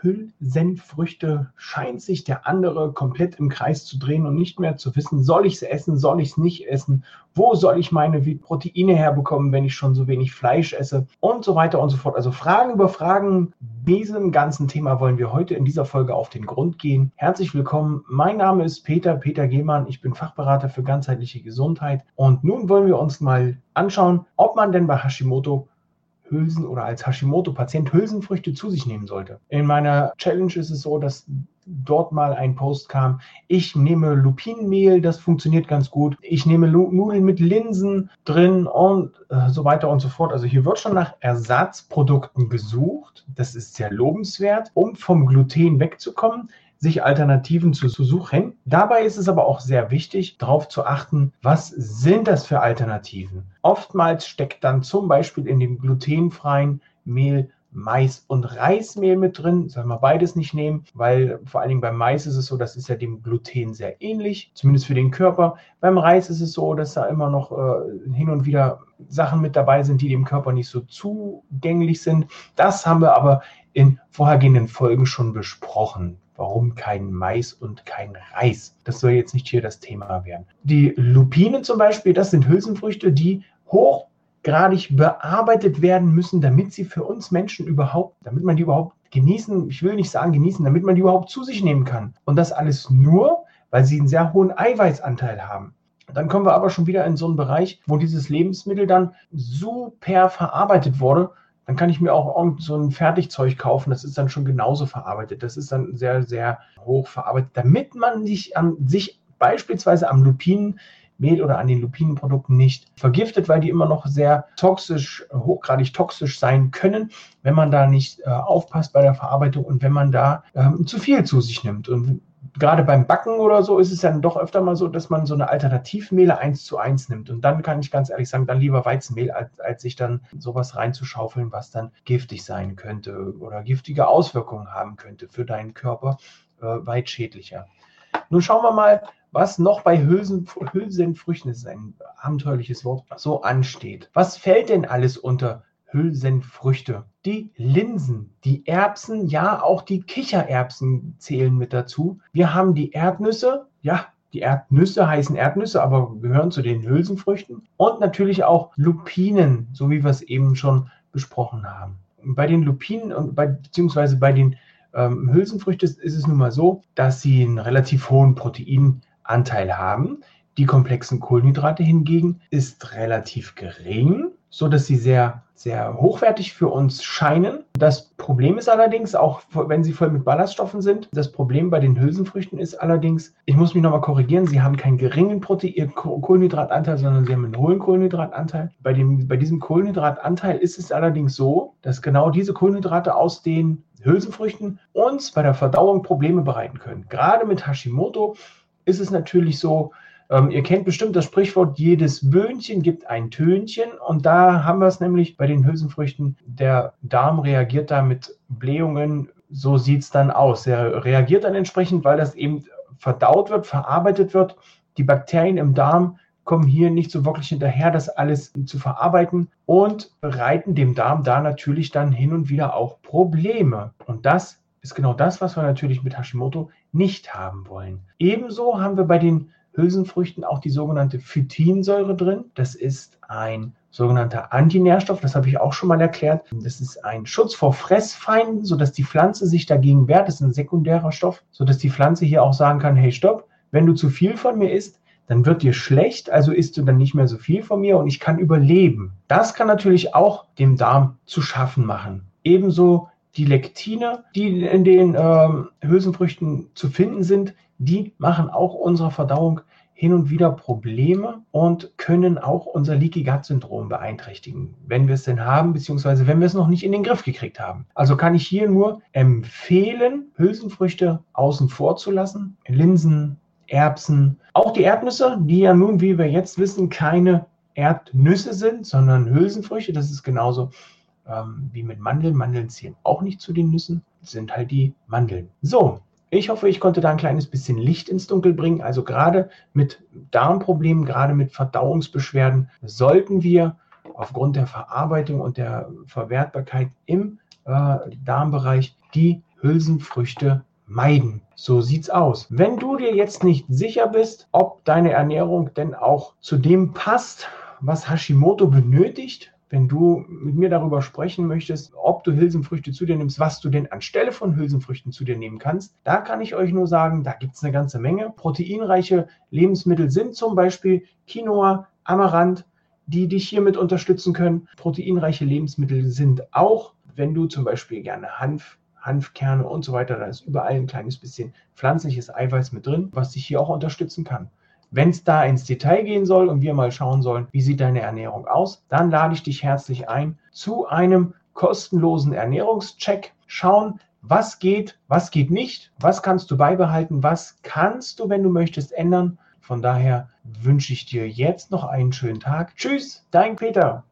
Hülsenfrüchte scheint sich der andere komplett im Kreis zu drehen und nicht mehr zu wissen, soll ich es essen, soll ich es nicht essen, wo soll ich meine Proteine herbekommen, wenn ich schon so wenig Fleisch esse und so weiter und so fort. Also Fragen über Fragen, diesem ganzen Thema wollen wir heute in dieser Folge auf den Grund gehen. Herzlich willkommen, mein Name ist Peter, Peter Gehmann, ich bin Fachberater für ganzheitliche Gesundheit und nun wollen wir uns mal anschauen, ob man denn bei Hashimoto Hülsen oder als Hashimoto-Patient Hülsenfrüchte zu sich nehmen sollte. In meiner Challenge ist es so, dass dort mal ein Post kam, ich nehme Lupinenmehl, das funktioniert ganz gut. Ich nehme Nudeln mit Linsen drin und äh, so weiter und so fort. Also hier wird schon nach Ersatzprodukten gesucht. Das ist sehr lobenswert, um vom Gluten wegzukommen sich Alternativen zu, suchen. Dabei ist es aber auch sehr wichtig, darauf zu achten, was sind das für Alternativen. Oftmals steckt dann zum Beispiel in dem glutenfreien Mehl Mais und Reismehl mit drin. Sollen wir beides nicht nehmen, weil vor allen Dingen beim Mais ist es so, das ist ja dem Gluten sehr ähnlich, zumindest für den Körper. Beim Reis ist es so, dass da immer noch äh, hin und wieder Sachen mit dabei sind, die dem Körper nicht so zugänglich sind. Das haben wir aber in vorhergehenden Folgen schon besprochen. Warum kein Mais und kein Reis? Das soll jetzt nicht hier das Thema werden. Die Lupinen zum Beispiel, das sind Hülsenfrüchte, die hochgradig bearbeitet werden müssen, damit sie für uns Menschen überhaupt, damit man die überhaupt genießen, ich will nicht sagen genießen, damit man die überhaupt zu sich nehmen kann. Und das alles nur, weil sie einen sehr hohen Eiweißanteil haben. Dann kommen wir aber schon wieder in so einen Bereich, wo dieses Lebensmittel dann super verarbeitet wurde, dann kann ich mir auch irgend so ein Fertigzeug kaufen, das ist dann schon genauso verarbeitet. Das ist dann sehr, sehr hoch verarbeitet, damit man sich, an, sich beispielsweise am Lupinenmehl oder an den Lupinenprodukten nicht vergiftet, weil die immer noch sehr toxisch, hochgradig toxisch sein können, wenn man da nicht äh, aufpasst bei der Verarbeitung und wenn man da ähm, zu viel zu sich nimmt. Und gerade beim Backen oder so ist es dann doch öfter mal so, dass man so eine Alternativmehle eins zu eins nimmt. Und dann kann ich ganz ehrlich sagen, dann lieber Weizenmehl, als, als sich dann sowas reinzuschaufeln, was dann giftig sein könnte oder giftige Auswirkungen haben könnte für deinen Körper, äh, weit schädlicher. Nun schauen wir mal, was noch bei Hülsen, Hülsenfrüchten, ist ein abenteuerliches Wort, so ansteht. Was fällt denn alles unter Hülsenfrüchte. Die Linsen, die Erbsen, ja, auch die Kichererbsen zählen mit dazu. Wir haben die Erdnüsse, ja, die Erdnüsse heißen Erdnüsse, aber gehören zu den Hülsenfrüchten. Und natürlich auch Lupinen, so wie wir es eben schon besprochen haben. Bei den Lupinen und bei, beziehungsweise bei den ähm, Hülsenfrüchten ist es nun mal so, dass sie einen relativ hohen Proteinanteil haben. Die komplexen Kohlenhydrate hingegen ist relativ gering so dass sie sehr, sehr hochwertig für uns scheinen. Das Problem ist allerdings, auch wenn sie voll mit Ballaststoffen sind, das Problem bei den Hülsenfrüchten ist allerdings, ich muss mich nochmal korrigieren, sie haben keinen geringen Protein Kohlenhydratanteil, sondern sie haben einen hohen Kohlenhydratanteil. Bei, dem, bei diesem Kohlenhydratanteil ist es allerdings so, dass genau diese Kohlenhydrate aus den Hülsenfrüchten uns bei der Verdauung Probleme bereiten können. Gerade mit Hashimoto ist es natürlich so, ähm, ihr kennt bestimmt das Sprichwort, jedes Böhnchen gibt ein Tönchen. Und da haben wir es nämlich bei den Hülsenfrüchten. Der Darm reagiert da mit Blähungen. So sieht es dann aus. Er reagiert dann entsprechend, weil das eben verdaut wird, verarbeitet wird. Die Bakterien im Darm kommen hier nicht so wirklich hinterher, das alles zu verarbeiten und bereiten dem Darm da natürlich dann hin und wieder auch Probleme. Und das ist genau das, was wir natürlich mit Hashimoto nicht haben wollen. Ebenso haben wir bei den Hülsenfrüchten auch die sogenannte Phytinsäure drin. Das ist ein sogenannter Antinährstoff, das habe ich auch schon mal erklärt. Das ist ein Schutz vor Fressfeinden, sodass die Pflanze sich dagegen wehrt. Das ist ein sekundärer Stoff, sodass die Pflanze hier auch sagen kann, hey, stopp, wenn du zu viel von mir isst, dann wird dir schlecht, also isst du dann nicht mehr so viel von mir und ich kann überleben. Das kann natürlich auch dem Darm zu schaffen machen. Ebenso die Lektine, die in den ähm, Hülsenfrüchten zu finden sind, die machen auch unserer Verdauung hin und wieder Probleme und können auch unser Leaky Gut Syndrom beeinträchtigen, wenn wir es denn haben, beziehungsweise wenn wir es noch nicht in den Griff gekriegt haben. Also kann ich hier nur empfehlen, Hülsenfrüchte außen vor zu lassen. Linsen, Erbsen, auch die Erdnüsse, die ja nun, wie wir jetzt wissen, keine Erdnüsse sind, sondern Hülsenfrüchte. Das ist genauso ähm, wie mit Mandeln. Mandeln zählen auch nicht zu den Nüssen, sind halt die Mandeln. So, ich hoffe, ich konnte da ein kleines bisschen Licht ins Dunkel bringen. Also gerade mit Darmproblemen, gerade mit Verdauungsbeschwerden sollten wir aufgrund der Verarbeitung und der Verwertbarkeit im äh, Darmbereich die Hülsenfrüchte meiden. So sieht's aus. Wenn du dir jetzt nicht sicher bist, ob deine Ernährung denn auch zu dem passt, was Hashimoto benötigt, wenn du mit mir darüber sprechen möchtest, ob du Hülsenfrüchte zu dir nimmst, was du denn anstelle von Hülsenfrüchten zu dir nehmen kannst, da kann ich euch nur sagen, da gibt es eine ganze Menge. Proteinreiche Lebensmittel sind zum Beispiel Quinoa, Amaranth, die dich hiermit unterstützen können. Proteinreiche Lebensmittel sind auch, wenn du zum Beispiel gerne Hanf, Hanfkerne und so weiter, da ist überall ein kleines bisschen pflanzliches Eiweiß mit drin, was dich hier auch unterstützen kann. Wenn es da ins Detail gehen soll und wir mal schauen sollen, wie sieht deine Ernährung aus, dann lade ich dich herzlich ein zu einem kostenlosen Ernährungscheck. Schauen, was geht, was geht nicht, was kannst du beibehalten, was kannst du, wenn du möchtest, ändern. Von daher wünsche ich dir jetzt noch einen schönen Tag. Tschüss, dein Peter.